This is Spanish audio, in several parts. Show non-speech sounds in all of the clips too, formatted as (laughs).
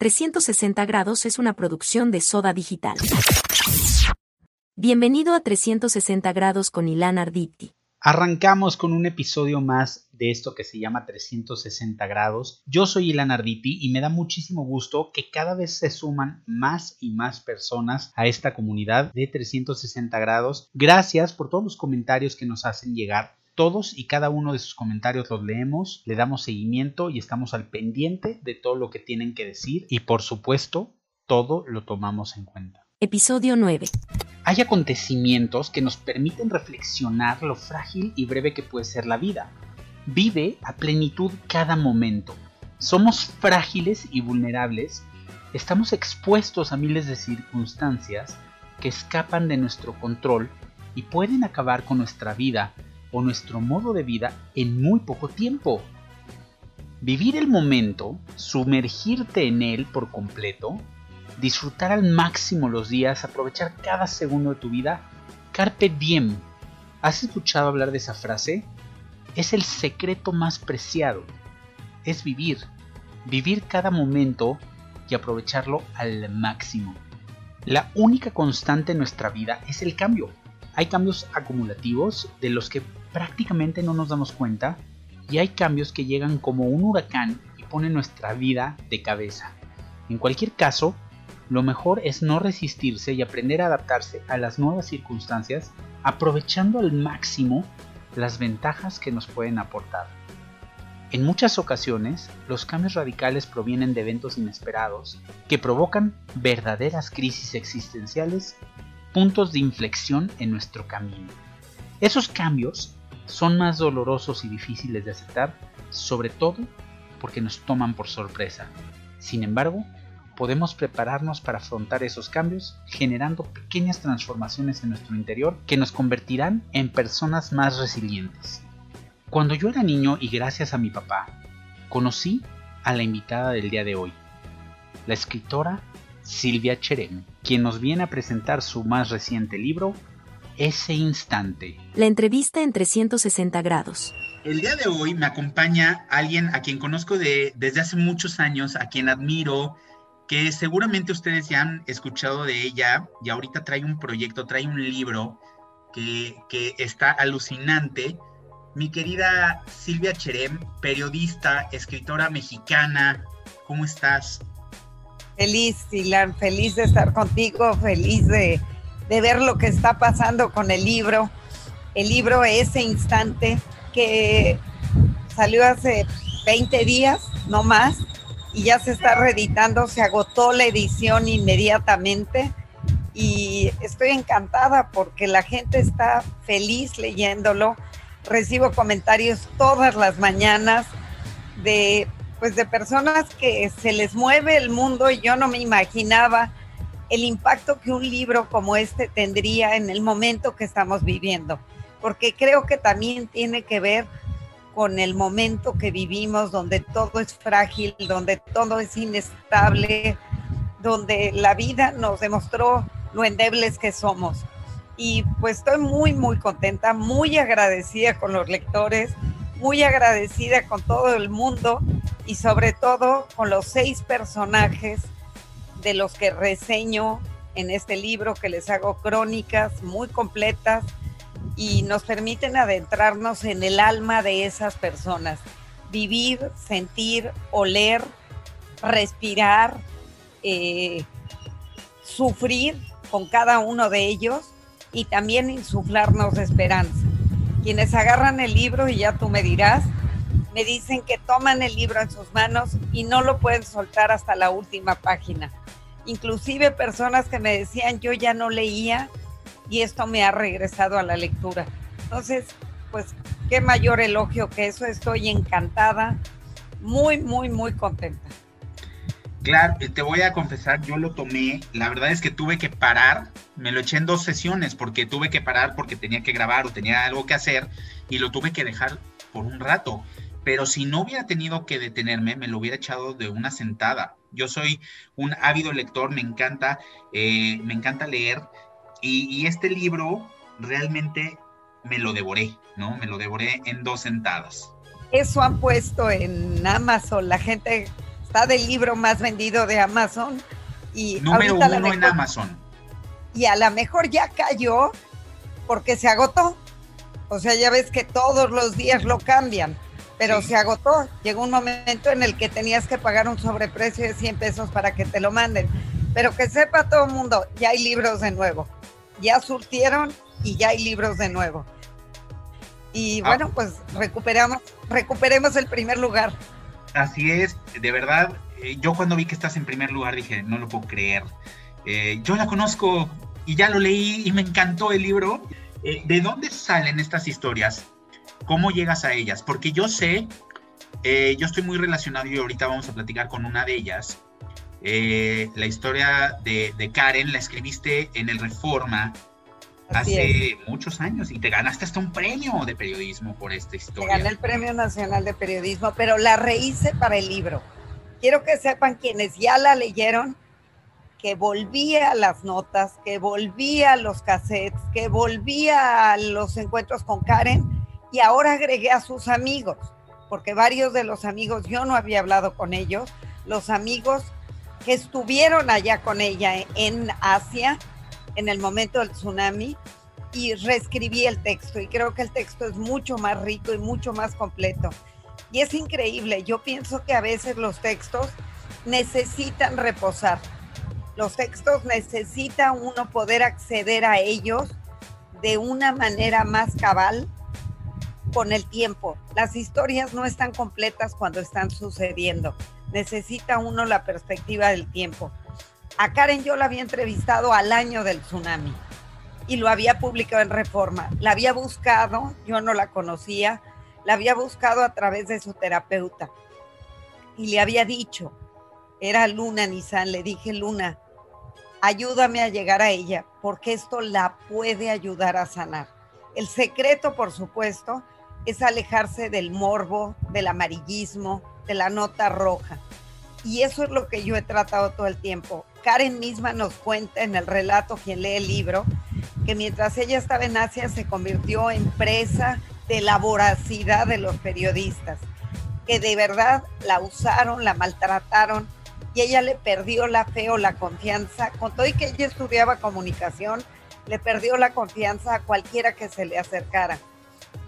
360 grados es una producción de Soda Digital. Bienvenido a 360 grados con Ilan Arditi. Arrancamos con un episodio más de esto que se llama 360 grados. Yo soy Ilan Arditi y me da muchísimo gusto que cada vez se suman más y más personas a esta comunidad de 360 grados. Gracias por todos los comentarios que nos hacen llegar todos y cada uno de sus comentarios los leemos, le damos seguimiento y estamos al pendiente de todo lo que tienen que decir y por supuesto todo lo tomamos en cuenta. Episodio 9. Hay acontecimientos que nos permiten reflexionar lo frágil y breve que puede ser la vida. Vive a plenitud cada momento. Somos frágiles y vulnerables. Estamos expuestos a miles de circunstancias que escapan de nuestro control y pueden acabar con nuestra vida o nuestro modo de vida en muy poco tiempo. Vivir el momento, sumergirte en él por completo, disfrutar al máximo los días, aprovechar cada segundo de tu vida, carpe diem. ¿Has escuchado hablar de esa frase? Es el secreto más preciado. Es vivir, vivir cada momento y aprovecharlo al máximo. La única constante en nuestra vida es el cambio. Hay cambios acumulativos de los que prácticamente no nos damos cuenta y hay cambios que llegan como un huracán y ponen nuestra vida de cabeza. En cualquier caso, lo mejor es no resistirse y aprender a adaptarse a las nuevas circunstancias aprovechando al máximo las ventajas que nos pueden aportar. En muchas ocasiones, los cambios radicales provienen de eventos inesperados que provocan verdaderas crisis existenciales, puntos de inflexión en nuestro camino. Esos cambios son más dolorosos y difíciles de aceptar, sobre todo porque nos toman por sorpresa. Sin embargo, podemos prepararnos para afrontar esos cambios generando pequeñas transformaciones en nuestro interior que nos convertirán en personas más resilientes. Cuando yo era niño y gracias a mi papá, conocí a la invitada del día de hoy, la escritora Silvia Cherem, quien nos viene a presentar su más reciente libro, ese instante. La entrevista en 360 grados. El día de hoy me acompaña alguien a quien conozco de, desde hace muchos años, a quien admiro, que seguramente ustedes ya han escuchado de ella y ahorita trae un proyecto, trae un libro que, que está alucinante. Mi querida Silvia Cherem, periodista, escritora mexicana, ¿cómo estás? Feliz, Silan, feliz de estar contigo, feliz de de ver lo que está pasando con el libro. El libro Ese Instante, que salió hace 20 días, no más, y ya se está reeditando, se agotó la edición inmediatamente y estoy encantada porque la gente está feliz leyéndolo. Recibo comentarios todas las mañanas de pues de personas que se les mueve el mundo y yo no me imaginaba el impacto que un libro como este tendría en el momento que estamos viviendo, porque creo que también tiene que ver con el momento que vivimos, donde todo es frágil, donde todo es inestable, donde la vida nos demostró lo endebles que somos. Y pues estoy muy, muy contenta, muy agradecida con los lectores, muy agradecida con todo el mundo y sobre todo con los seis personajes de los que reseño en este libro, que les hago crónicas muy completas y nos permiten adentrarnos en el alma de esas personas, vivir, sentir, oler, respirar, eh, sufrir con cada uno de ellos y también insuflarnos esperanza. Quienes agarran el libro, y ya tú me dirás, me dicen que toman el libro en sus manos y no lo pueden soltar hasta la última página inclusive personas que me decían yo ya no leía y esto me ha regresado a la lectura. Entonces, pues qué mayor elogio que eso, estoy encantada, muy, muy, muy contenta. Claro, te voy a confesar, yo lo tomé, la verdad es que tuve que parar, me lo eché en dos sesiones porque tuve que parar porque tenía que grabar o tenía algo que hacer y lo tuve que dejar por un rato pero si no hubiera tenido que detenerme, me lo hubiera echado de una sentada. Yo soy un ávido lector, me encanta, eh, me encanta leer y, este libro realmente me lo devoré, ¿no? Me lo devoré en dos sentadas. Eso han puesto en Amazon, la gente está del libro más vendido de Amazon. Y Número uno en Amazon. Y a lo mejor ya cayó porque se agotó. O sea, ya ves que todos los días lo cambian, pero se agotó. Llegó un momento en el que tenías que pagar un sobreprecio de 100 pesos para que te lo manden. Pero que sepa todo el mundo, ya hay libros de nuevo. Ya surtieron y ya hay libros de nuevo. Y ah. bueno, pues recuperamos, recuperemos el primer lugar. Así es, de verdad, eh, yo cuando vi que estás en primer lugar dije, no lo puedo creer. Eh, yo la conozco y ya lo leí y me encantó el libro. Eh, ¿De dónde salen estas historias? ¿Cómo llegas a ellas? Porque yo sé, yo estoy muy relacionado y ahorita vamos a platicar con una de ellas. la historia de, de, Karen la escribiste en el Reforma hace muchos años y te ganaste hasta un premio de periodismo por esta historia. gané el Premio Nacional de Periodismo, pero la rehice para el libro. Quiero que sepan quienes ya la leyeron que volvía a las notas, que volvía a los cassettes, que volvía a los encuentros con Karen y ahora agregué a sus amigos, porque varios de los amigos yo no había hablado con ellos, los amigos que estuvieron allá con ella en Asia en el momento del tsunami y reescribí el texto y creo que el texto es mucho más rico y mucho más completo. Y es increíble, yo pienso que a veces los textos necesitan reposar. Los textos necesita uno poder acceder a ellos de una manera más cabal con el tiempo. Las historias no están completas cuando están sucediendo. Necesita uno la perspectiva del tiempo. A Karen yo la había entrevistado al año del tsunami y lo había publicado en Reforma. La había buscado, yo no la conocía, la había buscado a través de su terapeuta y le había dicho, era Luna Nissan, le dije, Luna, ayúdame a llegar a ella porque esto la puede ayudar a sanar. El secreto, por supuesto, es alejarse del morbo, del amarillismo, de la nota roja. Y eso es lo que yo he tratado todo el tiempo. Karen misma nos cuenta en el relato, quien lee el libro, que mientras ella estaba en Asia se convirtió en presa de la voracidad de los periodistas, que de verdad la usaron, la maltrataron y ella le perdió la fe o la confianza. Con todo y que ella estudiaba comunicación, le perdió la confianza a cualquiera que se le acercara.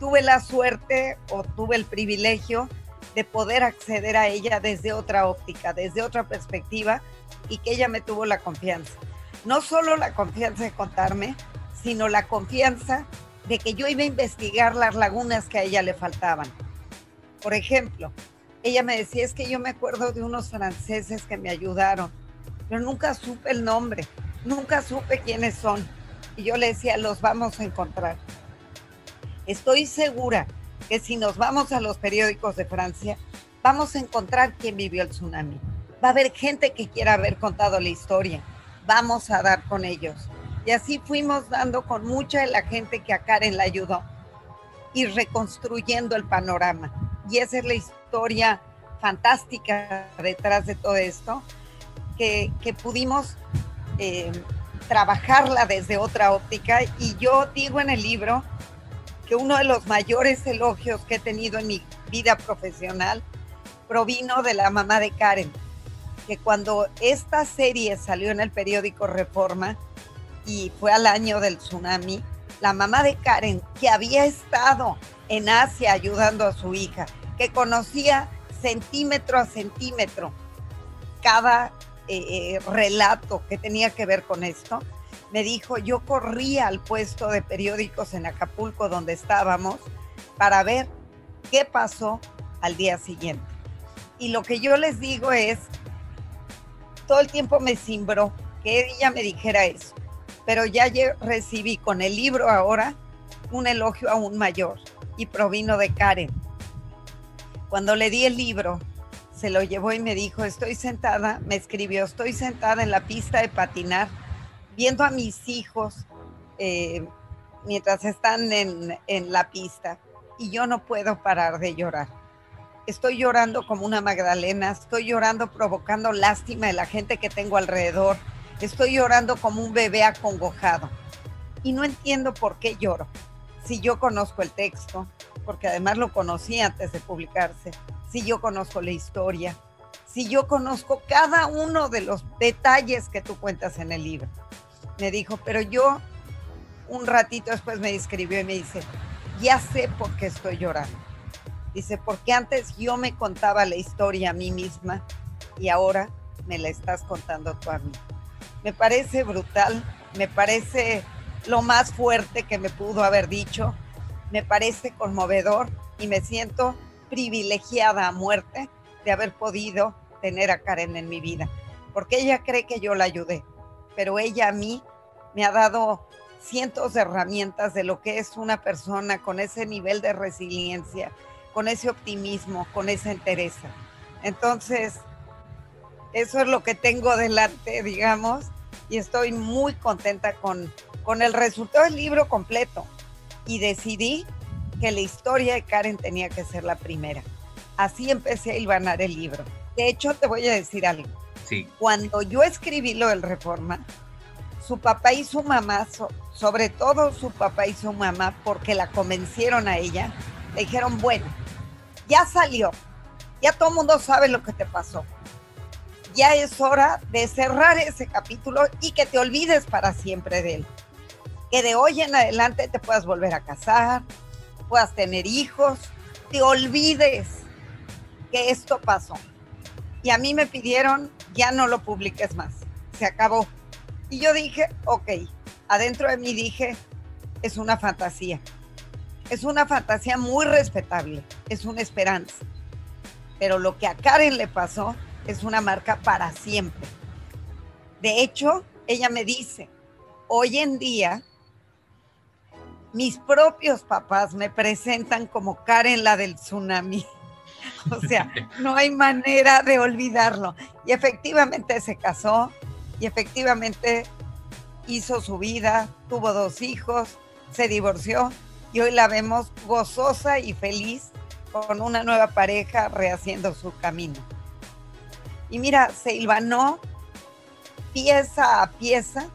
Tuve la suerte o tuve el privilegio de poder acceder a ella desde otra óptica, desde otra perspectiva y que ella me tuvo la confianza. No solo la confianza de contarme, sino la confianza de que yo iba a investigar las lagunas que a ella le faltaban. Por ejemplo, ella me decía, es que yo me acuerdo de unos franceses que me ayudaron, pero nunca supe el nombre, nunca supe quiénes son. Y yo le decía, los vamos a encontrar. Estoy segura que si nos vamos a los periódicos de Francia, vamos a encontrar quién vivió el tsunami. Va a haber gente que quiera haber contado la historia. Vamos a dar con ellos. Y así fuimos dando con mucha de la gente que a Karen la ayudó y reconstruyendo el panorama. Y esa es la historia fantástica detrás de todo esto, que, pudimos eh, trabajarla desde otra óptica. Y yo digo en el libro uno de los mayores elogios que he tenido en mi vida profesional provino de la mamá de Karen, que cuando esta serie salió en el periódico Reforma y fue al año del tsunami, la mamá de Karen, que había estado en Asia ayudando a su hija, que conocía centímetro a centímetro cada eh, eh, relato que tenía que ver con esto, me dijo, yo corría al puesto de periódicos en Acapulco donde estábamos para ver qué pasó al día siguiente. Y lo que yo les digo es, todo el tiempo me cimbró que ella me dijera eso, pero ya recibí con el libro ahora un elogio aún mayor y provino de Karen. Cuando le di el libro, se lo llevó y me dijo, estoy sentada, me escribió, estoy sentada en la pista de patinar viendo a mis hijos eh, mientras están en, en la pista y yo no puedo parar de llorar. Estoy llorando como una Magdalena, estoy llorando provocando lástima de la gente que tengo alrededor, estoy llorando como un bebé acongojado y no entiendo por qué lloro. Si yo conozco el texto, porque además lo conocí antes de publicarse, si yo conozco la historia, si yo conozco cada uno de los detalles que tú cuentas en el libro? Me dijo, pero yo un ratito después me escribió y me dice, ya sé por qué estoy llorando. Dice, porque antes yo me contaba la historia a mí misma y ahora me la estás contando tú a mí. Me parece brutal, me parece lo más fuerte que me pudo haber dicho, me parece conmovedor y me siento privilegiada a muerte de haber podido tener a Karen en mi vida, porque ella cree que yo la ayudé, pero ella a mí me ha dado cientos de herramientas de lo que es una persona con ese nivel de resiliencia, con ese optimismo, con esa entereza. Entonces, eso es lo que tengo delante, digamos, y estoy muy contenta con, con el resultado del libro completo. Y decidí que la historia de Karen tenía que ser la primera. Así empecé a hilvanar el libro. De hecho, te voy a decir algo. Cuando yo escribí lo del Reforma, su papá y su mamá, sobre todo su papá y su mamá, porque la convencieron a ella, le dijeron, bueno, ya salió, ya todo el mundo sabe lo que te pasó. Ya es hora de cerrar ese capítulo y que te olvides para siempre de él. Que de hoy en adelante te puedas volver a casar, puedas tener hijos, te olvides que esto pasó. Y a mí me pidieron, ya no lo publiques más, se acabó. Y yo dije, ok, adentro de mí dije, es una fantasía. Es una fantasía muy respetable, es una esperanza. Pero lo que a Karen le pasó es una marca para siempre. De hecho, ella me dice, hoy en día, mis propios papás me presentan como Karen la del tsunami. (laughs) O sea, no hay manera de olvidarlo. Y efectivamente se casó y efectivamente hizo su vida, tuvo dos hijos, se divorció y hoy la vemos gozosa y feliz con una nueva pareja rehaciendo su camino. Y mira, se hilvanó pieza a pieza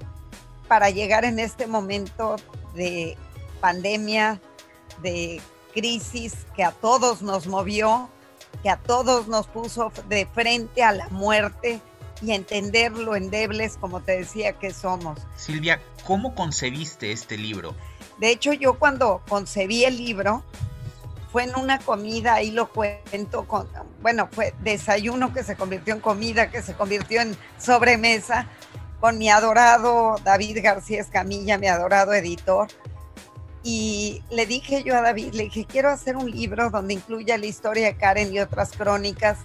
para llegar en este momento de pandemia, de crisis que a todos nos movió, que a todos nos puso de frente a la muerte y entender lo endebles, como te decía, que somos. Silvia, ¿cómo concebiste este libro? De hecho, yo cuando concebí el libro, fue en una comida, ahí lo cuento, con, bueno, fue desayuno que se convirtió en comida, que se convirtió en sobremesa, con mi adorado David García Escamilla, mi adorado editor. Y le dije yo a David, le dije, quiero hacer un libro donde incluya la historia de Karen y otras crónicas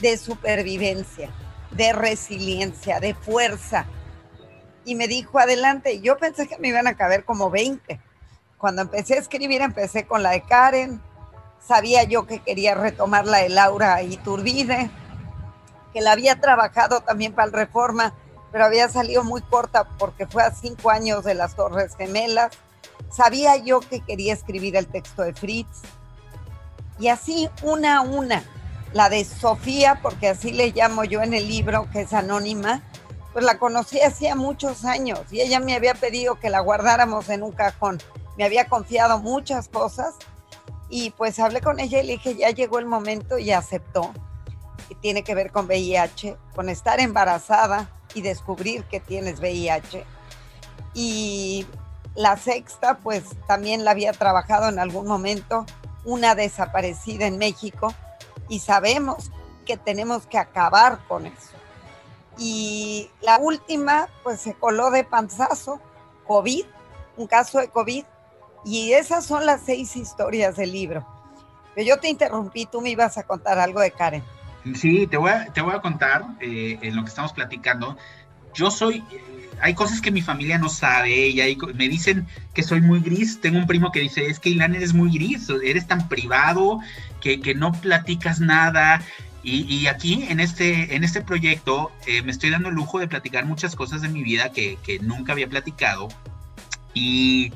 de supervivencia, de resiliencia, de fuerza. Y me dijo, adelante. Yo pensé que me iban a caber como 20 cuando empecé a escribir, empecé con la de Karen. Sabía yo que quería retomar la de Laura Iturbide, que la había trabajado también para el Reforma, pero había salido muy corta porque fue a cinco años de las Torres Gemelas. Sabía yo que quería escribir el texto de Fritz. Y así, una a una, la de Sofía, porque así le llamo yo en el libro, que es anónima, pues la conocí hacía muchos años y ella me había pedido que la guardáramos en un cajón me había confiado muchas cosas y pues hablé con ella y le dije, ya llegó el momento y aceptó. Y tiene que ver con VIH, con estar embarazada y descubrir que tienes VIH. Y la sexta, pues también la había trabajado en algún momento, una desaparecida en México, y sabemos que tenemos que acabar con eso. Y la última, pues se coló de panzazo, COVID, un caso de COVID, y esas son las seis historias del libro. Pero yo te interrumpí, tú me ibas a contar algo de Karen. Sí, te voy a, te voy a contar eh, en lo que estamos platicando. Yo soy, eh, hay cosas que mi familia no sabe y me dicen que soy muy gris. Tengo un primo que dice, es que Ilan eres muy gris, eres tan privado que, no platicas nada. Y, aquí en este, en este proyecto eh, me estoy dando el lujo de platicar muchas cosas de mi vida que, que nunca había platicado. Y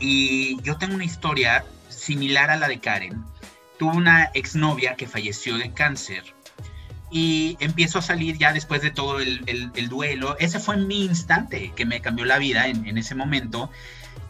y yo tengo una historia similar a la de Karen. Tuve una exnovia que falleció de cáncer y empiezo a salir ya después de todo el, duelo. Ese fue mi instante que me cambió la vida en, ese momento.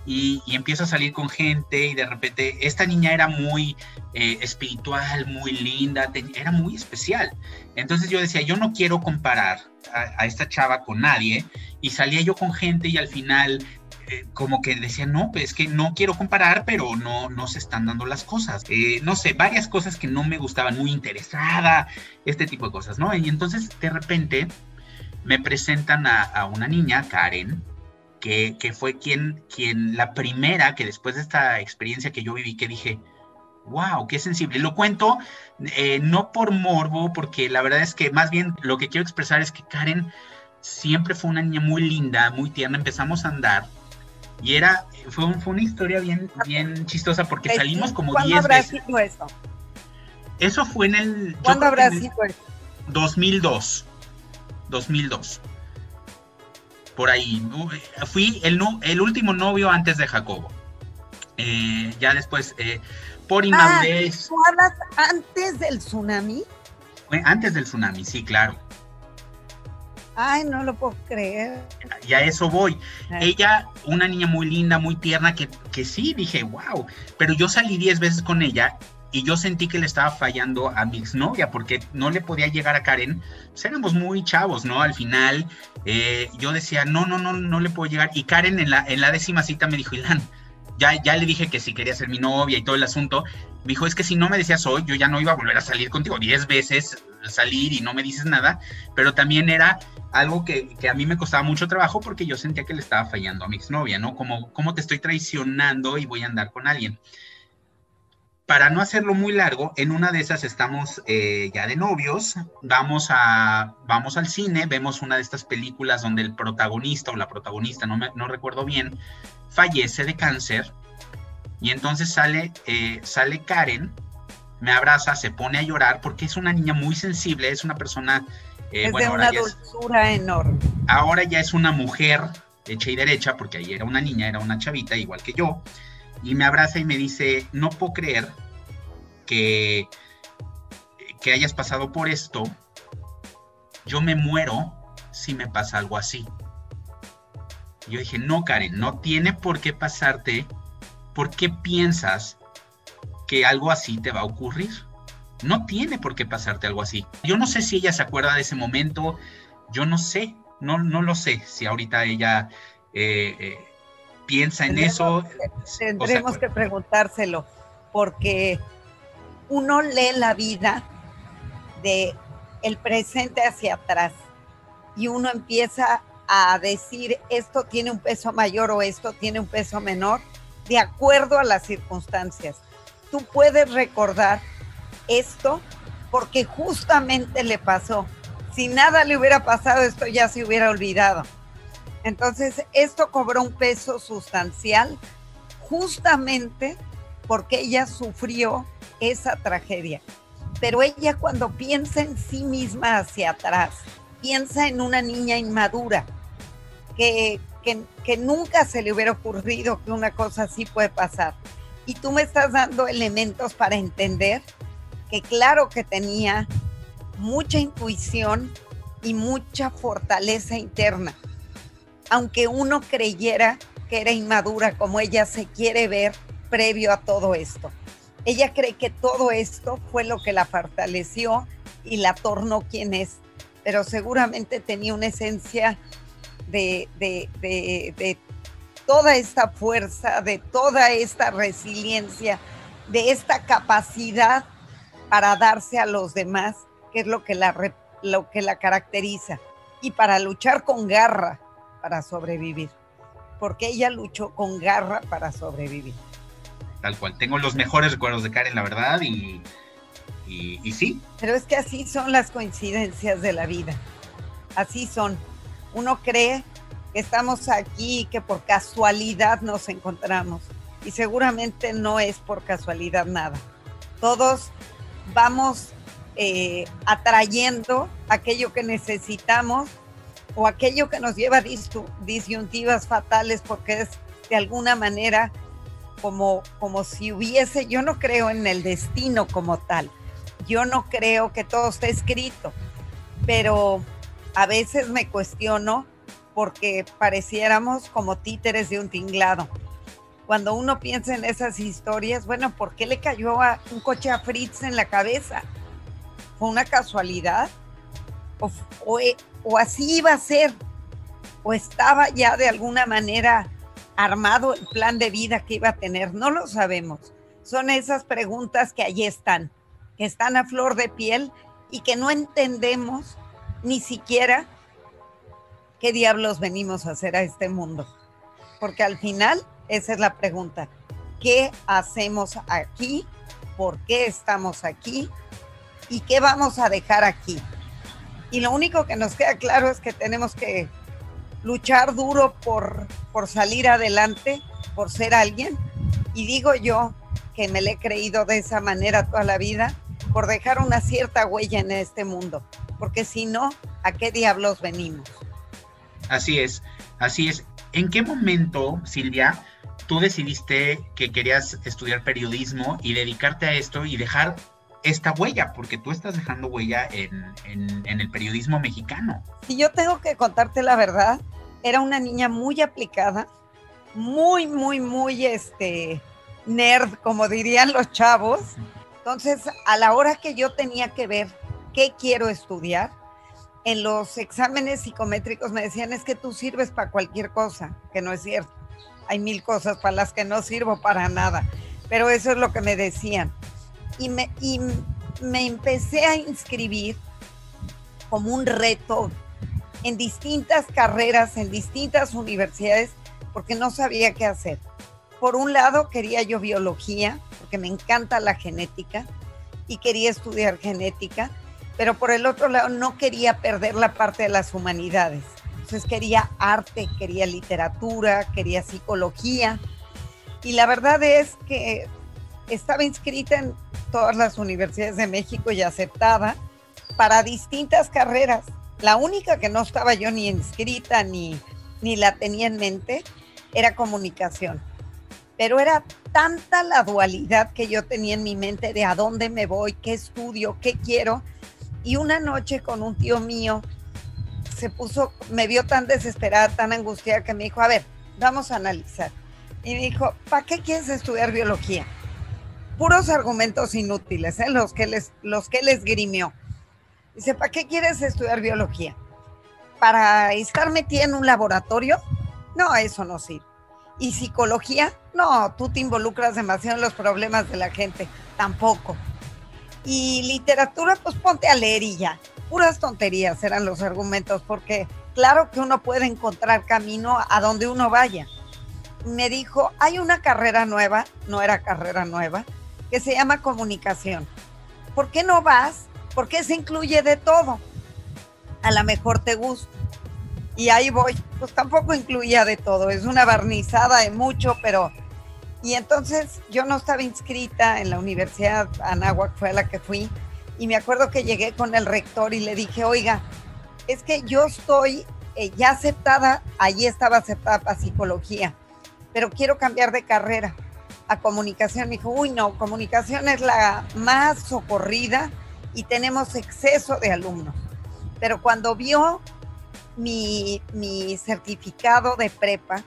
y, empiezo a salir con gente y de repente esta niña era muy eh, espiritual, muy linda, era muy especial. Entonces yo decía, yo no quiero comparar a, esta chava con nadie y salía yo con gente y al final eh, como que decía, no, pues es que no quiero comparar, pero no, no se están dando las cosas. Eh, no sé, varias cosas que no me gustaban, muy interesada, este tipo de cosas, ¿no? Y entonces de repente me presentan a, una niña, Karen, que, fue quien, quien, la primera que después de esta experiencia que yo viví, que dije, wow, qué sensible. Lo cuento eh, no por morbo, porque la verdad es que más bien lo que quiero expresar es que Karen siempre fue una niña muy linda, muy tierna. Empezamos a andar y era, fue, una historia bien, bien chistosa porque salimos como 10 veces. Sido eso? Eso fue en el. ¿Cuándo habrá sido eso? 2002. 2002 por ahí. Fui el, el último novio antes de Jacobo. Eh, ya después, eh, por ah, inmadurez. ¿Tú hablas antes del tsunami? antes del tsunami, sí, claro. Ay, no lo puedo creer. Y a eso voy. Ella, una niña muy linda, muy tierna, que, que sí, dije, wow. Pero yo salí diez veces con ella y yo sentí que le estaba fallando a mi exnovia porque no le podía llegar a Karen. Pues éramos muy chavos, ¿no? Al final eh, yo decía, no, no, no, no le puedo llegar. Y Karen en la, en la décima cita me dijo, Ilan, ya, ya le dije que si quería ser mi novia y todo el asunto. Me dijo, es que si no me decías hoy, yo ya no iba a volver a salir contigo. Diez veces salir y no me dices nada. Pero también era algo que, que, a mí me costaba mucho trabajo porque yo sentía que le estaba fallando a mi exnovia, ¿no? Como, como te estoy traicionando y voy a andar con alguien para no hacerlo muy largo, en una de esas estamos eh, ya de novios, vamos, a, vamos al cine, vemos una de estas películas donde el protagonista o la protagonista, no, me, no recuerdo bien, fallece de cáncer y entonces sale, eh, sale Karen, me abraza, se pone a llorar porque es una niña muy sensible, es una persona... Eh, es de una dulzura enorme. Ahora ya es una mujer hecha y derecha, porque ahí era una niña, era una chavita, igual que yo y me abraza y me dice, no puedo creer que, que hayas pasado por esto, yo me muero si me pasa algo así. yo dije, no, Karen, no tiene por qué pasarte. ¿Por qué piensas que algo así te va a ocurrir? No tiene por qué pasarte algo así. Yo no sé si ella se acuerda de ese momento, yo no sé, no, no lo sé si ahorita ella eh, eh, piensa en eso. tendremos que preguntárselo, porque uno lee la vida de el presente hacia atrás y uno empieza a decir esto tiene un peso mayor o esto tiene un peso menor de acuerdo a las circunstancias. Tú puedes recordar esto porque justamente le pasó. Si nada le hubiera pasado, esto ya se hubiera olvidado. Entonces, esto cobró un peso sustancial justamente porque ella sufrió esa tragedia. Pero ella cuando piensa en sí misma hacia atrás, piensa en una niña inmadura, que, que, nunca se le hubiera ocurrido que una cosa así puede pasar. Y tú me estás dando elementos para entender que claro que tenía mucha intuición y mucha fortaleza interna aunque uno creyera que era inmadura como ella se quiere ver previo a todo esto. Ella cree que todo esto fue lo que la fortaleció y la tornó quien es, pero seguramente tenía una esencia de, toda esta fuerza, de toda esta resiliencia, de esta capacidad para darse a los demás, que es lo que la, lo que la caracteriza, y para luchar con garra, para sobrevivir, porque ella luchó con garra para sobrevivir. Tal cual, tengo los mejores recuerdos de Karen, la verdad, y, y, sí. Pero es que así son las coincidencias de la vida, así son. Uno cree que estamos aquí que por casualidad nos encontramos, y seguramente no es por casualidad nada. Todos vamos eh, atrayendo aquello que necesitamos o aquello que nos lleva a disyuntivas fatales porque es de alguna manera como, como si hubiese, yo no creo en el destino como tal, yo no creo que todo esté escrito, pero a veces me cuestiono porque pareciéramos como títeres de un tinglado. cuando uno piensa en esas historias, bueno, ¿por qué le cayó a un coche a Fritz en la cabeza? ¿Fue una casualidad? ¿O, e, o así iba a ser? ¿O estaba ya de alguna manera armado el plan de vida que iba a tener? No lo sabemos. Son esas preguntas que allí están, que están a flor de piel y que no entendemos ni siquiera qué diablos venimos a hacer a este mundo. Porque al final esa es la pregunta. ¿Qué hacemos aquí? ¿Por qué estamos aquí? ¿Y qué vamos a dejar aquí? Y lo único que nos queda claro es que tenemos que luchar duro por, por salir adelante, por ser alguien. Y digo yo que me le he creído de esa manera toda la vida, por dejar una cierta huella en este mundo. Porque si no, ¿a qué diablos venimos? Así es, así es. ¿En qué momento, Silvia, tú decidiste que querías estudiar periodismo y dedicarte a esto y dejar esta huella, porque tú estás dejando huella en, el periodismo mexicano. Si yo tengo que contarte la verdad, era una niña muy aplicada, muy, muy, muy este, nerd, como dirían los chavos. Entonces, a la hora que yo tenía que ver qué quiero estudiar, en los exámenes psicométricos me decían es que tú sirves para cualquier cosa, que no es cierto hay mil cosas para las que no sirvo para nada, pero eso es lo que me decían. Y me, y me empecé a inscribir como un reto en distintas carreras, en distintas universidades, porque no sabía qué hacer. Por un lado, quería yo biología, porque me encanta la genética y quería estudiar genética, pero por el otro lado no quería perder la parte de las humanidades. Entonces quería arte, quería literatura, quería psicología. Y la verdad es que estaba inscrita en todas las universidades de México y aceptada para distintas carreras. La única que no estaba yo ni inscrita ni, ni la tenía en mente era comunicación. Pero era tanta la dualidad que yo tenía en mi mente de a dónde me voy, qué estudio, qué quiero. Y una noche con un tío mío se puso, me vio tan desesperada, tan angustiada que me dijo, a ver, vamos a analizar. Y me dijo, ¿para qué quieres estudiar biología? Puros argumentos inútiles, ¿eh? los, que les, los que les grimió. Dice, ¿para qué quieres estudiar biología? ¿Para estar metida en un laboratorio? No, eso no sirve. ¿Y psicología? No, tú te involucras demasiado en los problemas de la gente. Tampoco. Y literatura, pues ponte a leer y ya puras tonterías eran los argumentos, porque claro que uno puede encontrar camino a donde uno vaya. Me dijo, hay una carrera nueva, no era carrera nueva, que se llama comunicación. ¿Por qué no vas? Porque se incluye de todo. A lo mejor te gusta. Y ahí voy. Pues tampoco incluía de todo. Es una barnizada de mucho, pero... Y entonces yo no estaba inscrita en la Universidad Anáhuac, fue a la que fui y me acuerdo que llegué con el rector y le dije, oiga, es que yo estoy eh, ya aceptada, allí estaba aceptada para psicología, pero quiero cambiar de carrera a comunicación. Me dijo, uy, no, comunicación es la más socorrida y tenemos exceso de alumnos. Pero cuando vio mi, mi certificado de prepa,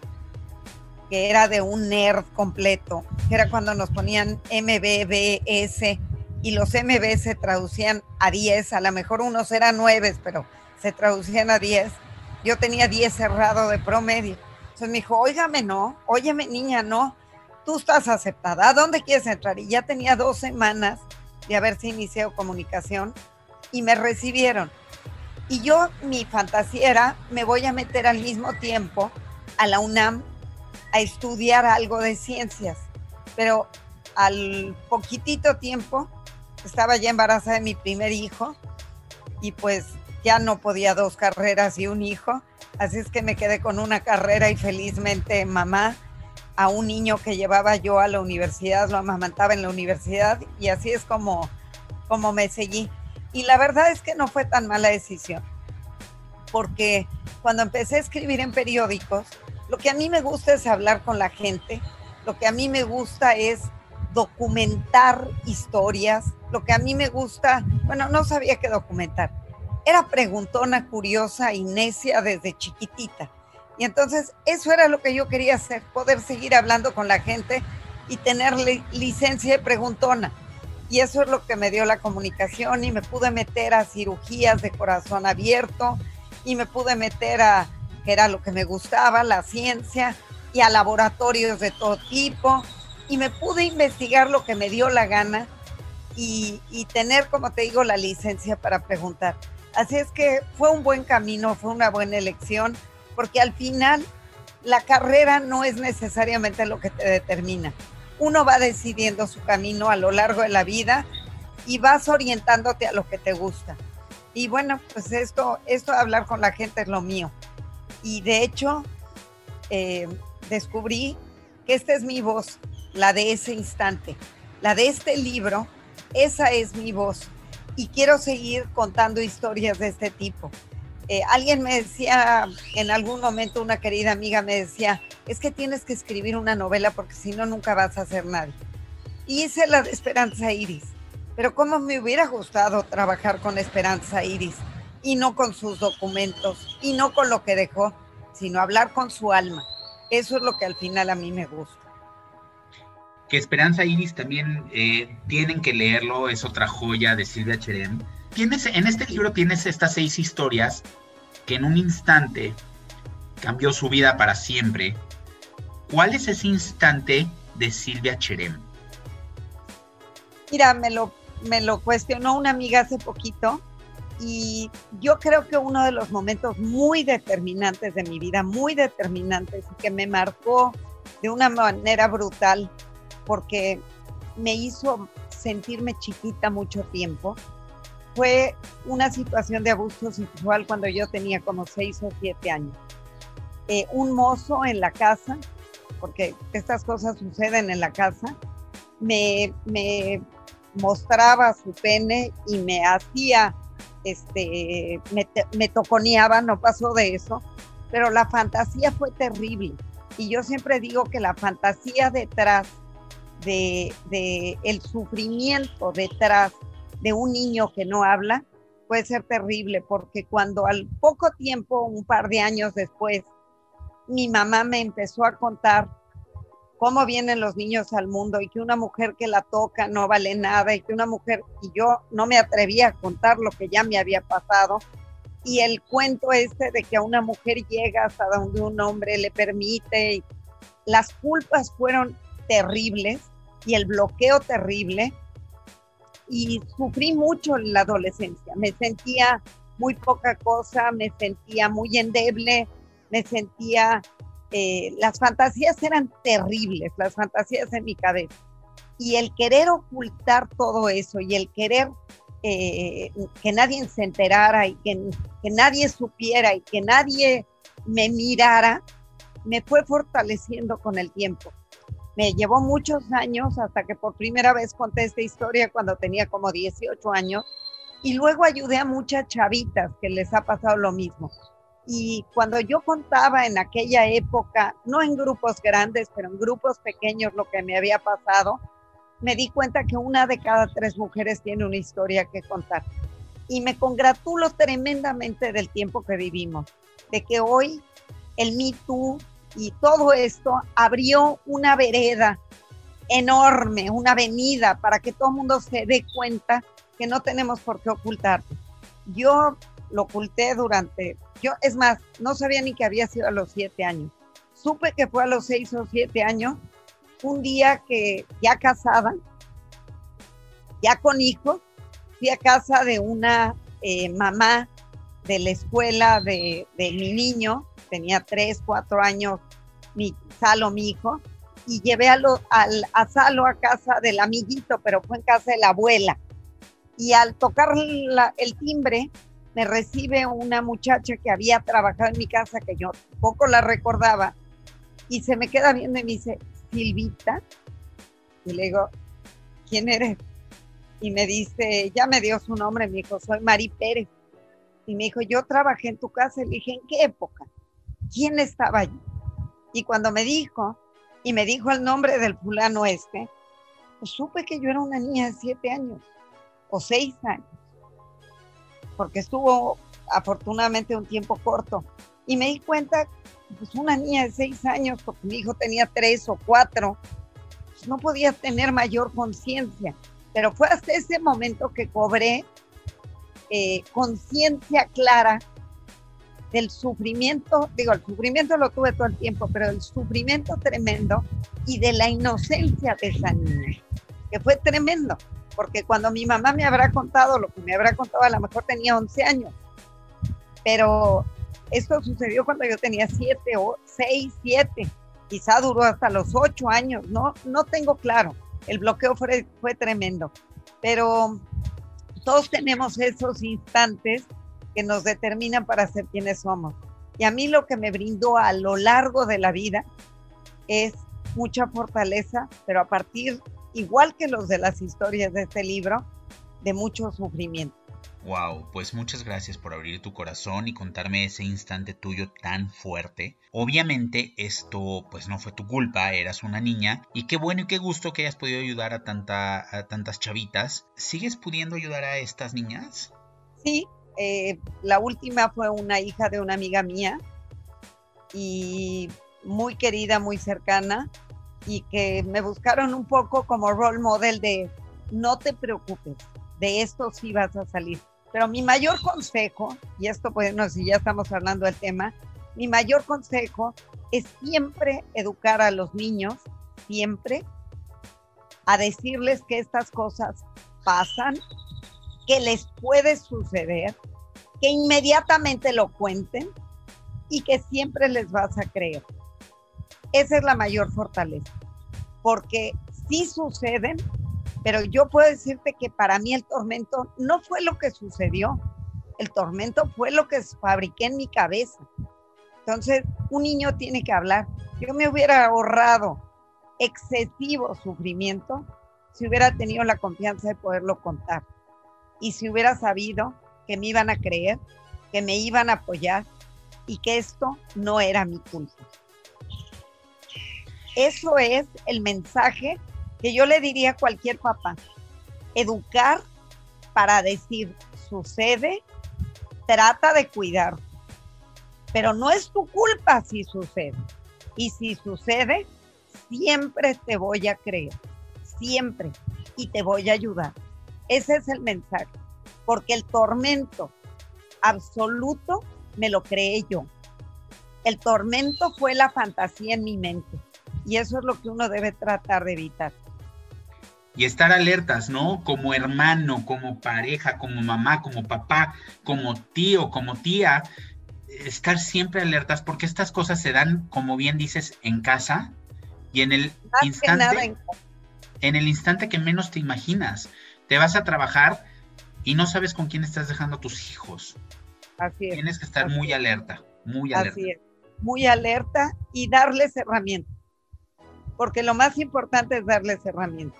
que era de un nerd completo, que era cuando nos ponían MBBS, y los MB se traducían a 10, a lo mejor unos eran 9, pero se traducían a 10. Yo tenía 10 cerrado de promedio. Entonces me dijo, óigame, no, óyeme niña, no, tú estás aceptada, ¿a dónde quieres entrar? Y ya tenía dos semanas de haberse iniciado comunicación y me recibieron. Y yo, mi fantasía era, me voy a meter al mismo tiempo a la UNAM a estudiar algo de ciencias, pero al poquitito tiempo estaba ya embarazada de mi primer hijo y pues ya no podía dos carreras y un hijo, así es que me quedé con una carrera y felizmente mamá a un niño que llevaba yo a la universidad, lo amamantaba en la universidad y así es como, como me seguí. Y la verdad es que no fue tan mala decisión, porque cuando empecé a escribir en periódicos, lo que a mí me gusta es hablar con la gente, lo que a mí me gusta es documentar historias. Lo que a mí me gusta, bueno, no sabía qué documentar. Era preguntona, curiosa y necia desde chiquitita. Y entonces eso era lo que yo quería hacer, poder seguir hablando con la gente y tener licencia de preguntona. Y eso es lo que me dio la comunicación y me pude meter a cirugías de corazón abierto y me pude meter a, que era lo que me gustaba, la ciencia y a laboratorios de todo tipo y me pude investigar lo que me dio la gana y, y tener, como te digo, la licencia para preguntar. Así es que fue un buen camino, fue una buena elección, porque al final la carrera no es necesariamente lo que te determina. Uno va decidiendo su camino a lo largo de la vida y vas orientándote a lo que te gusta. Y bueno, pues esto, esto de hablar con la gente es lo mío. Y de hecho, eh, descubrí que esta es mi voz, la de ese instante, la de este libro, esa es mi voz y quiero seguir contando historias de este tipo. Eh, alguien me decía, en algún momento una querida amiga me decía, es que tienes que escribir una novela porque si no, nunca vas a hacer nadie. Y hice la de Esperanza Iris, pero cómo me hubiera gustado trabajar con Esperanza Iris y no con sus documentos y no con lo que dejó, sino hablar con su alma. Eso es lo que al final a mí me gusta que Esperanza Iris también eh, tienen que leerlo, es otra joya de Silvia Cherem. Tienes, en este libro tienes estas seis historias que en un instante cambió su vida para siempre. ¿Cuál es ese instante de Silvia Cherem? Mira, me lo, me lo cuestionó una amiga hace poquito y yo creo que uno de los momentos muy determinantes de mi vida, muy determinantes que me marcó de una manera brutal porque me hizo sentirme chiquita mucho tiempo. Fue una situación de abuso sexual cuando yo tenía como seis o siete años. Eh, un mozo en la casa, porque estas cosas suceden en la casa, me, mostraba su pene y me hacía, este, me, me toconeaba, no pasó de eso, pero la fantasía fue terrible. Y yo siempre digo que la fantasía detrás de, el sufrimiento detrás de un niño que no habla puede ser terrible porque cuando al poco tiempo, un par de años después, mi mamá me empezó a contar cómo vienen los niños al mundo y que una mujer que la toca no vale nada y que una mujer, y yo no me atrevía a contar lo que ya me había pasado, y el cuento este de que a una mujer llega hasta donde un hombre le permite, las culpas fueron terribles y el bloqueo terrible. Y sufrí mucho en la adolescencia. Me sentía muy poca cosa, me sentía muy endeble, me sentía... Eh, las fantasías eran terribles, las fantasías en mi cabeza. Y el querer ocultar todo eso y el querer eh, que nadie se enterara y que, que nadie supiera y que nadie me mirara, me fue fortaleciendo con el tiempo. Me llevó muchos años hasta que por primera vez conté esta historia cuando tenía como 18 años y luego ayudé a muchas chavitas que les ha pasado lo mismo. Y cuando yo contaba en aquella época, no en grupos grandes, pero en grupos pequeños lo que me había pasado, me di cuenta que una de cada tres mujeres tiene una historia que contar. Y me congratulo tremendamente del tiempo que vivimos, de que hoy el Me Too y todo esto abrió una vereda enorme, una avenida para que todo el mundo se dé cuenta que no tenemos por qué ocultar. Yo lo oculté durante, yo es más, no sabía ni que había sido a los siete años. Supe que fue a los seis o siete años, un día que ya casada, ya con hijos, fui a casa de una eh, mamá de la escuela de, de mi niño tenía tres, cuatro años, mi Salo, mi hijo, y llevé a, al, a Salo a casa del amiguito, pero fue en casa de la abuela. Y al tocar el timbre, me recibe una muchacha que había trabajado en mi casa, que yo poco la recordaba, y se me queda viendo y me dice, Silvita. Y le digo, ¿quién eres? Y me dice, ya me dio su nombre, me dijo, soy Mari Pérez. Y me dijo, yo trabajé en tu casa. Le dije, ¿en qué época? Quién estaba allí. Y cuando me dijo, y me dijo el nombre del fulano este, pues supe que yo era una niña de siete años o seis años, porque estuvo afortunadamente un tiempo corto, Y me di cuenta, pues una niña de seis años, porque mi hijo tenía tres o cuatro, pues, no podía tener mayor conciencia. Pero fue hasta ese momento que cobré eh, conciencia clara del sufrimiento, digo, el sufrimiento lo tuve todo el tiempo, pero el sufrimiento tremendo y de la inocencia de esa niña, que fue tremendo, porque cuando mi mamá me habrá contado lo que me habrá contado, a lo mejor tenía 11 años, pero esto sucedió cuando yo tenía 7 o 6, 7, quizá duró hasta los 8 años, no, no tengo claro, el bloqueo fue, fue tremendo, pero todos tenemos esos instantes que nos determinan para ser quienes somos. Y a mí lo que me brindó a lo largo de la vida es mucha fortaleza, pero a partir, igual que los de las historias de este libro, de mucho sufrimiento. Wow, pues muchas gracias por abrir tu corazón y contarme ese instante tuyo tan fuerte. Obviamente esto pues no fue tu culpa, eras una niña y qué bueno y qué gusto que hayas podido ayudar a, tanta, a tantas chavitas. ¿Sigues pudiendo ayudar a estas niñas? Sí, eh, la última fue una hija de una amiga mía y muy querida, muy cercana y que me buscaron un poco como role model de no te preocupes, de esto sí vas a salir. Pero mi mayor consejo, y esto pues no si ya estamos hablando del tema, mi mayor consejo es siempre educar a los niños, siempre, a decirles que estas cosas pasan, que les puede suceder, que inmediatamente lo cuenten y que siempre les vas a creer. Esa es la mayor fortaleza, porque sí suceden, pero yo puedo decirte que para mí el tormento no fue lo que sucedió, el tormento fue lo que fabriqué en mi cabeza. Entonces, un niño tiene que hablar. Yo me hubiera ahorrado excesivo sufrimiento si hubiera tenido la confianza de poderlo contar y si hubiera sabido que me iban a creer, que me iban a apoyar y que esto no era mi culpa. Eso es el mensaje que yo le diría a cualquier papá. Educar para decir, sucede, trata de cuidar, pero no es tu culpa si sucede. Y si sucede, siempre te voy a creer, siempre, y te voy a ayudar. Ese es el mensaje, porque el tormento absoluto me lo creé yo. El tormento fue la fantasía en mi mente y eso es lo que uno debe tratar de evitar. Y estar alertas, ¿no? Como hermano, como pareja, como mamá, como papá, como tío, como tía, estar siempre alertas porque estas cosas se dan, como bien dices, en casa y en el instante en el instante que menos te imaginas te vas a trabajar y no sabes con quién estás dejando a tus hijos. Así es. Tienes que estar muy alerta, muy alerta. Así es, muy alerta y darles herramientas. Porque lo más importante es darles herramientas.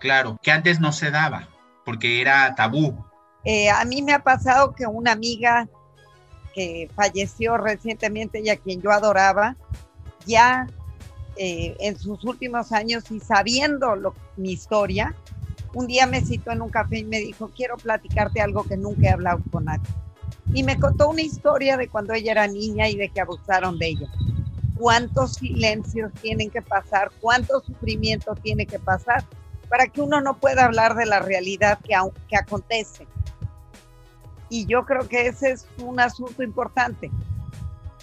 Claro, que antes no se daba, porque era tabú. Eh, a mí me ha pasado que una amiga que falleció recientemente y a quien yo adoraba, ya eh, en sus últimos años y sabiendo lo, mi historia, un día me citó en un café y me dijo, quiero platicarte algo que nunca he hablado con nadie. Y me contó una historia de cuando ella era niña y de que abusaron de ella. Cuántos silencios tienen que pasar, cuánto sufrimiento tiene que pasar para que uno no pueda hablar de la realidad que, que acontece. Y yo creo que ese es un asunto importante.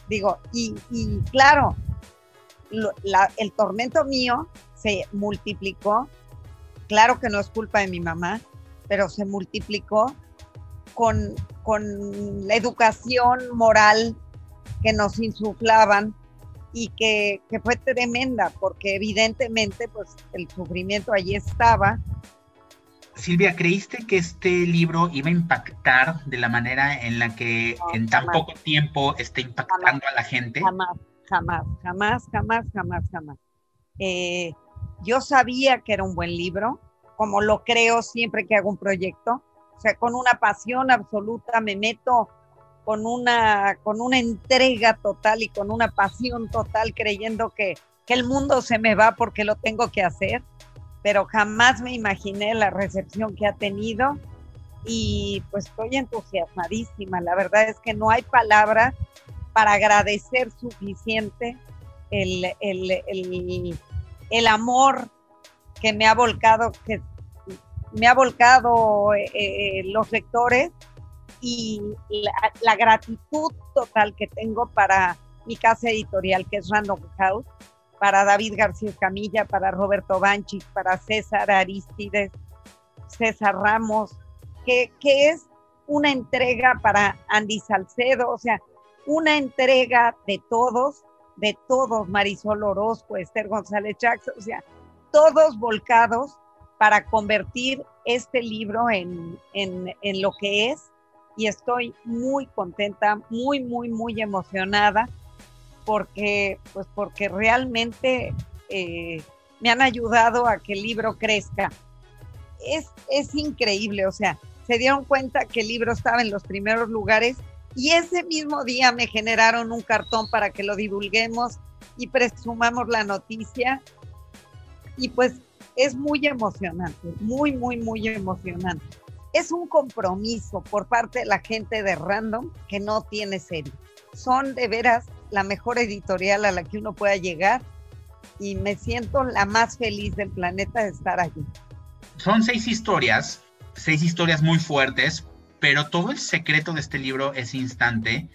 Digo, y, y claro, el tormento mío se multiplicó Claro que no es culpa de mi mamá, pero se multiplicó con, con la educación moral que nos insuflaban y que, que, fue tremenda, porque evidentemente pues el sufrimiento allí estaba. Silvia, ¿creíste que este libro iba a impactar de la manera en la que en tan poco tiempo está impactando a la gente? Jamás, jamás, jamás, jamás, jamás, jamás. Eh, yo sabía que era un buen libro, como lo creo siempre que hago un proyecto. O sea, con una pasión absoluta me meto con una, con una entrega total y con una pasión total creyendo que, que el mundo se me va porque lo tengo que hacer, pero jamás me imaginé la recepción que ha tenido y pues estoy entusiasmadísima. La verdad es que no hay palabras para agradecer suficiente el, el, el, amor que me ha volcado, que me ha volcado eh, eh, los lectores y la, gratitud total que tengo para mi casa editorial, que es Random House, para David García Camilla, para Roberto Banchi, para César Aristides, César Ramos, que, que es una entrega para Andy Salcedo, o sea, una entrega de todos, de todos, Marisol Orozco, Esther González Jackson, o sea, todos volcados para convertir este libro en, en, lo que es y estoy muy contenta, muy, muy, muy emocionada porque, pues porque realmente eh, me han ayudado a que el libro crezca. Es, es increíble, o sea, se dieron cuenta que el libro estaba en los primeros lugares y ese mismo día me generaron un cartón para que lo divulguemos y presumamos la noticia. Y pues es muy emocionante, muy, muy, muy emocionante. Es un compromiso por parte de la gente de Random que no tiene serie. Son de veras la mejor editorial a la que uno pueda llegar y me siento la más feliz del planeta de estar allí. Son seis historias, seis historias muy fuertes, pero todo el secreto de este libro es instante.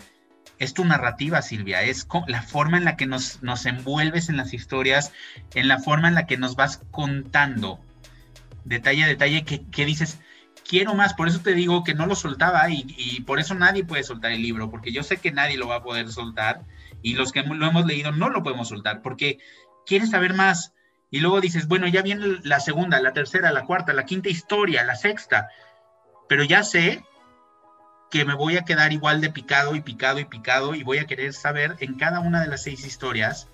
Es tu narrativa, Silvia, es la forma en la que nos, nos envuelves en las historias, en la forma en la que nos vas contando, detalle a detalle, que, dices, quiero más, por eso te digo que no lo soltaba y, y, por eso nadie puede soltar el libro, porque yo sé que nadie lo va a poder soltar y los que lo hemos leído no lo podemos soltar, porque quieres saber más y luego dices, bueno, ya viene la segunda, la tercera, la cuarta, la quinta historia, la sexta, pero ya sé que me voy a quedar igual de picado y picado y picado y voy a querer saber en cada una de las seis historias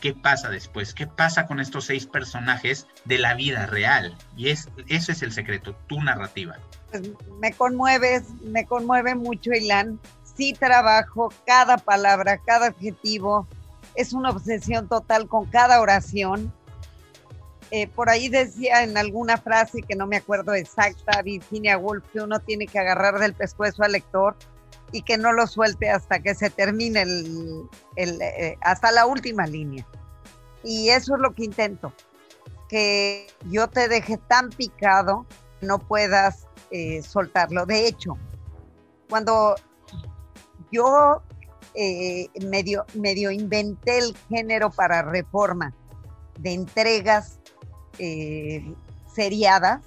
qué pasa después, qué pasa con estos seis personajes de la vida real. Y es, ese es el secreto, tu narrativa. Pues me conmueves, me conmueve mucho, Ilan. Sí trabajo cada palabra, cada adjetivo. Es una obsesión total con cada oración. Eh, por ahí decía en alguna frase que no me acuerdo exacta, Virginia Woolf, que uno tiene que agarrar del pescuezo al lector y que no lo suelte hasta que se termine el, eh, hasta la última línea. Y eso es lo que intento, que yo te deje tan picado no puedas eh, soltarlo. De hecho, cuando yo medio, medio inventé el género para reforma de entregas eh, seriadas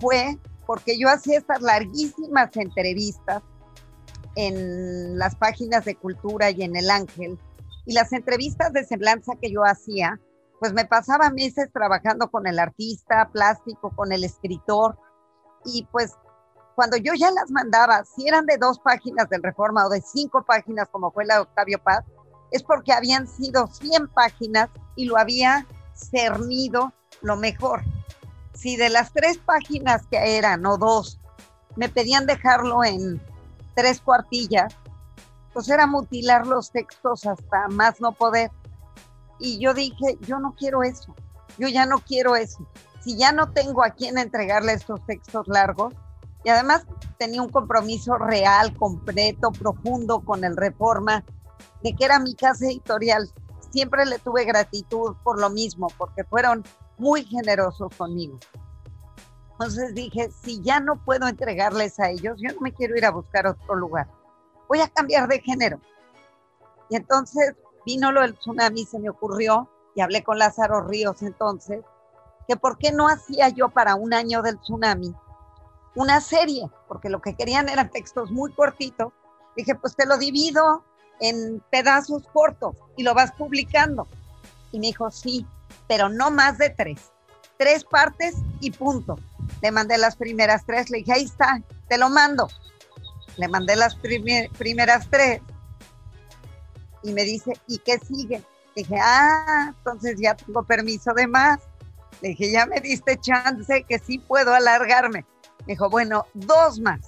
fue porque yo hacía estas larguísimas entrevistas en las páginas de cultura y en el Ángel, y las entrevistas de semblanza que yo hacía, pues me pasaba meses trabajando con el artista plástico, con el escritor, y pues cuando yo ya las mandaba, si eran de dos páginas del Reforma o de cinco páginas como fue la de Octavio Paz, es porque habían sido 100 páginas y lo había cernido lo mejor. Si de las tres páginas que eran o dos me pedían dejarlo en tres cuartillas, pues era mutilar los textos hasta más no poder. Y yo dije, yo no quiero eso, yo ya no quiero eso. Si ya no tengo a quién entregarle estos textos largos, y además tenía un compromiso real, completo, profundo con el Reforma, de que era mi casa editorial siempre le tuve gratitud por lo mismo, porque fueron muy generosos conmigo. Entonces dije, si ya no puedo entregarles a ellos, yo no me quiero ir a buscar otro lugar. Voy a cambiar de género. Y entonces vino lo del tsunami, se me ocurrió, y hablé con Lázaro Ríos entonces, que por qué no hacía yo para un año del tsunami una serie, porque lo que querían eran textos muy cortitos. Dije, pues te lo divido en pedazos cortos y lo vas publicando. Y me dijo, sí, pero no más de tres. Tres partes y punto. Le mandé las primeras tres, le dije, ahí está, te lo mando. Le mandé las primeras tres y me dice, ¿y qué sigue? Le dije, ah, entonces ya tengo permiso de más. Le dije, ya me diste chance que sí puedo alargarme. Me dijo, bueno, dos más.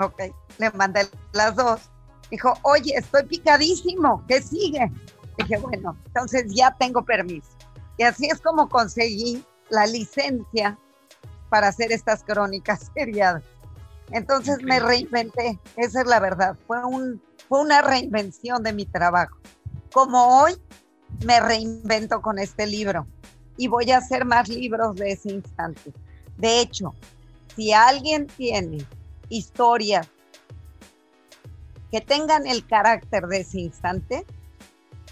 Ok, le mandé las dos Dijo, oye, estoy picadísimo, ¿qué sigue? Dije, bueno, entonces ya tengo permiso. Y así es como conseguí la licencia para hacer estas crónicas (laughs) seriadas. Entonces me reinventé, esa es la verdad. Fue un, fue una reinvención de mi trabajo. Como hoy me reinvento con este libro y voy a hacer más libros de ese instante. De hecho, si alguien tiene historias que tengan el carácter de ese instante,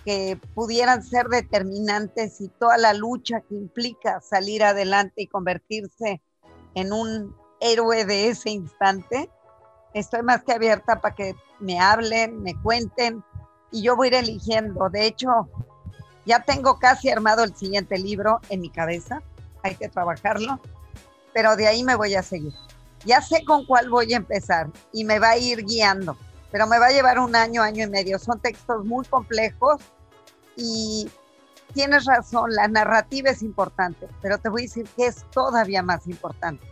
que pudieran ser determinantes y toda la lucha que implica salir adelante y convertirse en un héroe de ese instante, estoy más que abierta para que me hablen, me cuenten y yo voy a ir eligiendo. De hecho, ya tengo casi armado el siguiente libro en mi cabeza, hay que trabajarlo, pero de ahí me voy a seguir. Ya sé con cuál voy a empezar y me va a ir guiando, pero me va a llevar un año, año y medio. Son textos muy complejos y tienes razón, la narrativa es importante, pero te voy a decir que es todavía más importante.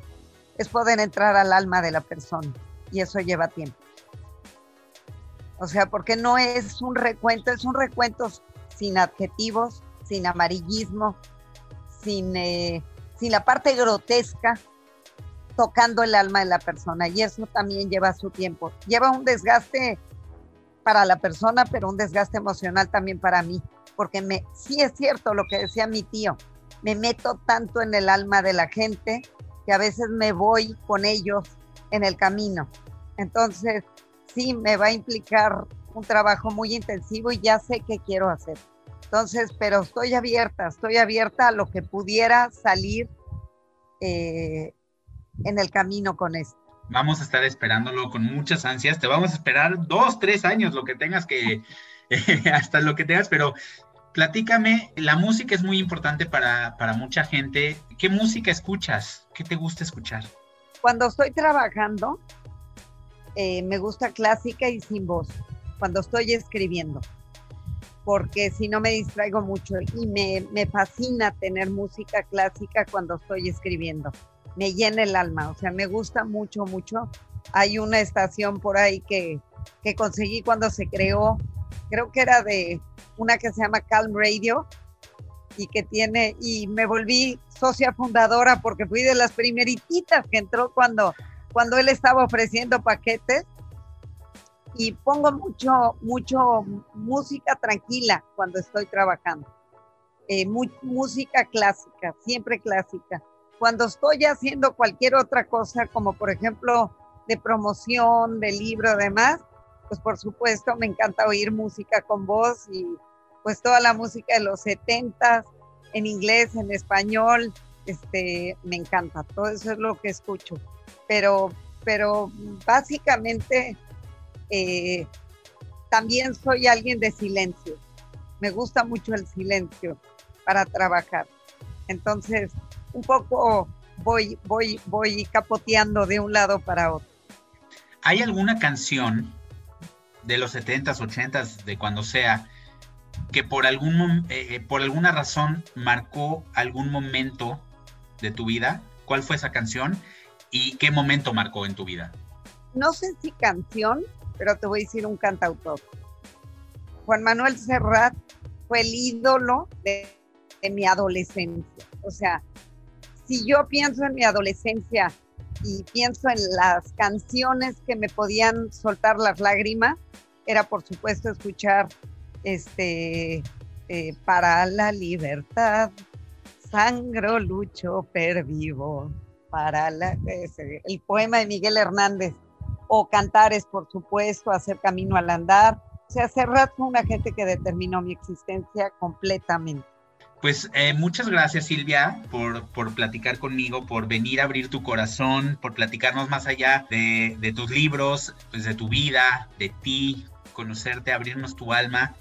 Es poder entrar al alma de la persona y eso lleva tiempo. O sea, porque no es un recuento, es un recuento sin adjetivos, sin amarillismo, sin, eh, sin la parte grotesca, tocando el alma de la persona. Y eso también lleva su tiempo. Lleva un desgaste para la persona, pero un desgaste emocional también para mí. Porque me, sí es cierto lo que decía mi tío, me meto tanto en el alma de la gente que a veces me voy con ellos en el camino. Entonces, sí, me va a implicar un trabajo muy intensivo y ya sé qué quiero hacer. Entonces, pero estoy abierta, estoy abierta a lo que pudiera salir eh, en el camino con esto. Vamos a estar esperándolo con muchas ansias. Te vamos a esperar dos, tres años, lo que tengas que, (laughs) hasta lo que tengas, pero platícame, la música es muy importante para, para mucha gente. ¿Qué música escuchas? ¿Qué te gusta escuchar? Cuando estoy trabajando, eh, me gusta clásica y sin voz, cuando estoy escribiendo porque si no me distraigo mucho y me, me, fascina tener música clásica cuando estoy escribiendo. Me llena el alma, o sea, me gusta mucho, mucho. Hay una estación por ahí que, que conseguí cuando se creó, creo que era de una que se llama Calm Radio y que tiene, y me volví socia fundadora porque fui de las primeritas que entró cuando, cuando él estaba ofreciendo paquetes y pongo mucho, mucho música tranquila cuando estoy trabajando. Eh, música clásica, siempre clásica. Cuando estoy haciendo cualquier otra cosa, como por ejemplo de promoción, de libro, demás, pues por supuesto me encanta oír música con voz y pues toda la música de los setentas, en inglés, en español, este, me encanta, todo eso es lo que escucho. Pero, pero básicamente eh, también soy alguien de silencio. Me gusta mucho el silencio para trabajar. Entonces, un poco voy, voy, voy capoteando de un lado para otro. ¿Hay alguna canción de los 70s, 80s, de cuando sea, que por, algún, eh, eh, por alguna razón marcó algún momento de tu vida? ¿Cuál fue esa canción y qué momento marcó en tu vida? No sé si canción, pero te voy a decir un cantautor. Juan Manuel Serrat fue el ídolo de, mi adolescencia. O sea, si yo pienso en mi adolescencia y pienso en las canciones que me podían soltar las lágrimas, era por supuesto escuchar este eh, para la libertad, sangro, lucho, pervivo, para la, el poema de Miguel Hernández o cantares, por supuesto, hacer camino al andar. O sea, Serrat fue una gente que determinó mi existencia completamente. Pues eh, muchas gracias Silvia por, por, platicar conmigo, por venir a abrir tu corazón, por platicarnos más allá de, de tus libros, pues de tu vida, de ti, conocerte, abrirnos tu alma.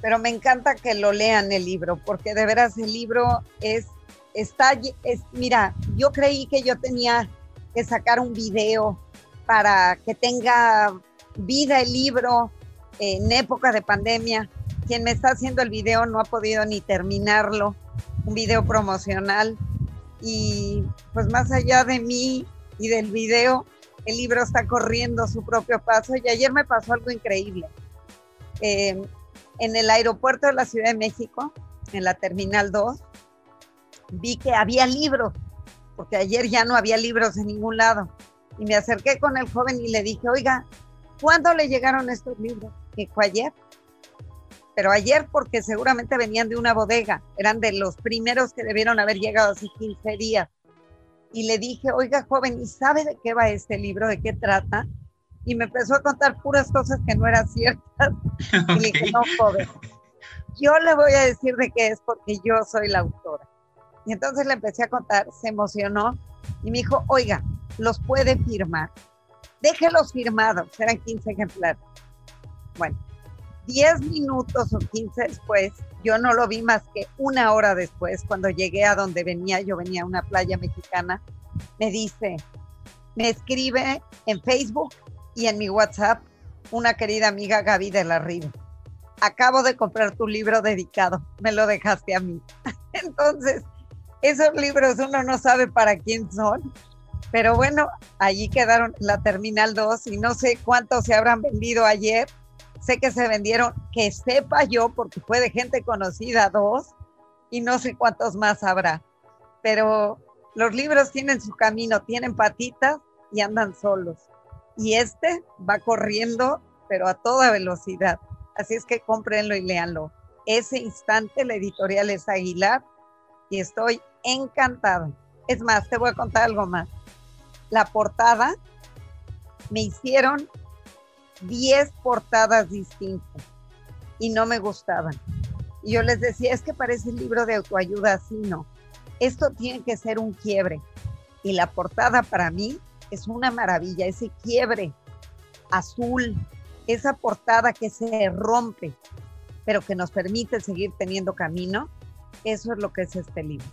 Pero me encanta que lo lean el libro, porque de veras el libro es, está, es, mira, yo creí que yo tenía que sacar un video para que tenga vida el libro en época de pandemia. Quien me está haciendo el video no ha podido ni terminarlo, un video promocional. Y pues más allá de mí y del video, el libro está corriendo su propio paso. Y ayer me pasó algo increíble. Eh, en el aeropuerto de la Ciudad de México, en la Terminal 2, vi que había libros, porque ayer ya no había libros en ningún lado y me acerqué con el joven y le dije, oiga, ¿cuándo le llegaron estos libros? Y fue ayer. Pero ayer porque seguramente venían de una bodega, eran de los primeros que debieron haber llegado hace 15 días. Y le dije, oiga joven, ¿y sabe de qué va este libro? ¿De qué trata? Y me empezó a contar puras cosas que no eran ciertas. (laughs) Y le dije, no, joven, yo le voy a decir de qué es porque yo soy la autora. Y entonces le empecé a contar, se emocionó y me dijo, oiga, los puede firmar. Déjelos firmados, eran 15 ejemplares. Bueno, 10 minutos o 15 después, yo no lo vi más que una hora después, cuando llegué a donde venía, yo venía a una playa mexicana, me dice, me escribe en Facebook y en mi WhatsApp una querida amiga Gaby de la Riva. Acabo de comprar tu libro dedicado, me lo dejaste a mí. (laughs) Entonces, esos libros uno no sabe para quién son, pero bueno, allí quedaron la Terminal 2 y no sé cuántos se habrán vendido ayer. Sé que se vendieron, que sepa yo, porque fue de gente conocida dos, y no sé cuántos más habrá. Pero los libros tienen su camino, tienen patitas y andan solos. Y este va corriendo, pero a toda velocidad. Así es que cómprenlo y léanlo. Ese instante la editorial es Aguilar y estoy encantada. Es más, te voy a contar algo más. La portada, me hicieron 10 portadas distintas y no me gustaban. Y yo les decía, es que parece un libro de autoayuda, así no. Esto tiene que ser un quiebre. Y la portada para mí es una maravilla, ese quiebre azul, esa portada que se rompe, pero que nos permite seguir teniendo camino, eso es lo que es este libro.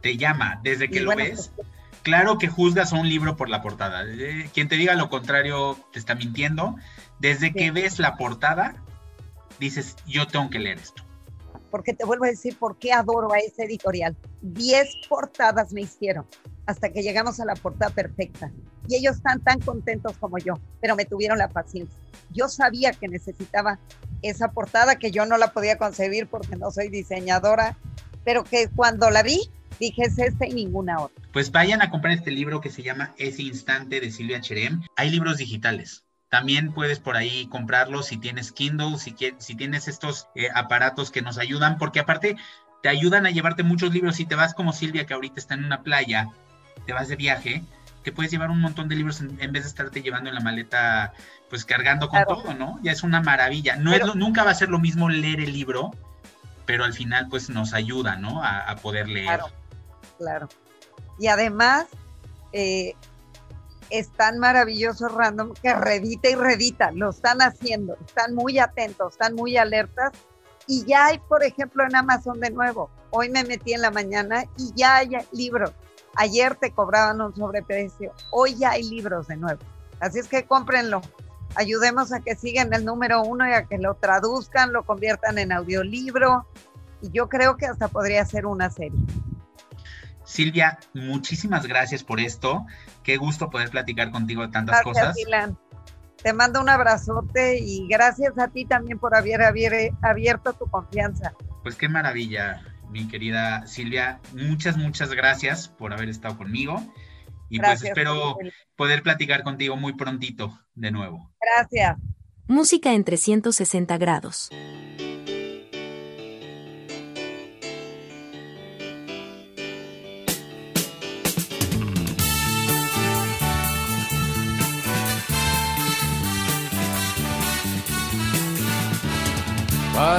Te llama, desde que lo ves, pues, claro que juzgas a un libro por la portada. Eh, quien te diga lo contrario te está mintiendo. Desde que ves la portada, dices, yo tengo que leer esto. Porque te vuelvo a decir por qué adoro a ese editorial. Diez portadas me hicieron hasta que llegamos a la portada perfecta. Y ellos están tan contentos como yo, pero me tuvieron la paciencia. Yo sabía que necesitaba esa portada que yo no la podía concebir porque no soy diseñadora, pero que cuando la vi dije es esta y ninguna otra. Pues vayan a comprar este libro que se llama Ese Instante de Silvia Cherem. Hay libros digitales. También puedes por ahí comprarlos si tienes Kindle, si, si tienes estos eh, aparatos que nos ayudan, porque aparte te ayudan a llevarte muchos libros. Si te vas como Silvia, que ahorita está en una playa, te vas de viaje, te puedes llevar un montón de libros en, vez de estarte llevando en la maleta, pues cargando con todo, ¿no? Ya es una maravilla. No es, nunca va a ser lo mismo leer el libro, pero al final pues nos ayuda, ¿no? A, poder leer. Claro, claro. Y además, eh, están maravillosos random que redita y redita, lo están haciendo, están muy atentos, están muy alertas. Y ya hay, por ejemplo, en Amazon de nuevo. Hoy me metí en la mañana y ya hay libros Ayer te cobraban un sobreprecio, hoy ya hay libros de nuevo. Así es que cómprenlo. Ayudemos a que sigan el número uno y a que lo traduzcan, lo conviertan en audiolibro. Y yo creo que hasta podría ser una serie. Silvia, muchísimas gracias por esto. Qué gusto poder platicar contigo de tantas cosas. Te mando un abrazote y gracias a ti también por haber abierto tu confianza. Pues qué maravilla mi querida Silvia. Muchas, muchas gracias por haber estado conmigo. Y pues espero poder platicar contigo muy prontito de nuevo. Gracias. Música en 360 grados.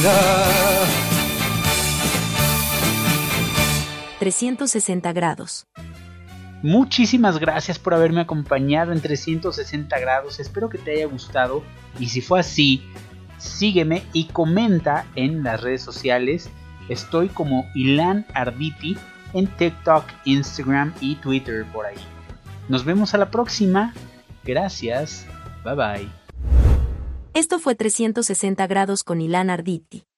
vida. 360 grados. Muchísimas gracias por haberme acompañado en 360 grados. Espero que te haya gustado. Y si fue así, sígueme y comenta en las redes sociales. Estoy como Ilan Arditi en TikTok, Instagram y Twitter por ahí. Nos vemos a la próxima. Gracias. Bye bye. Esto fue 360 grados con Ilan Arditi.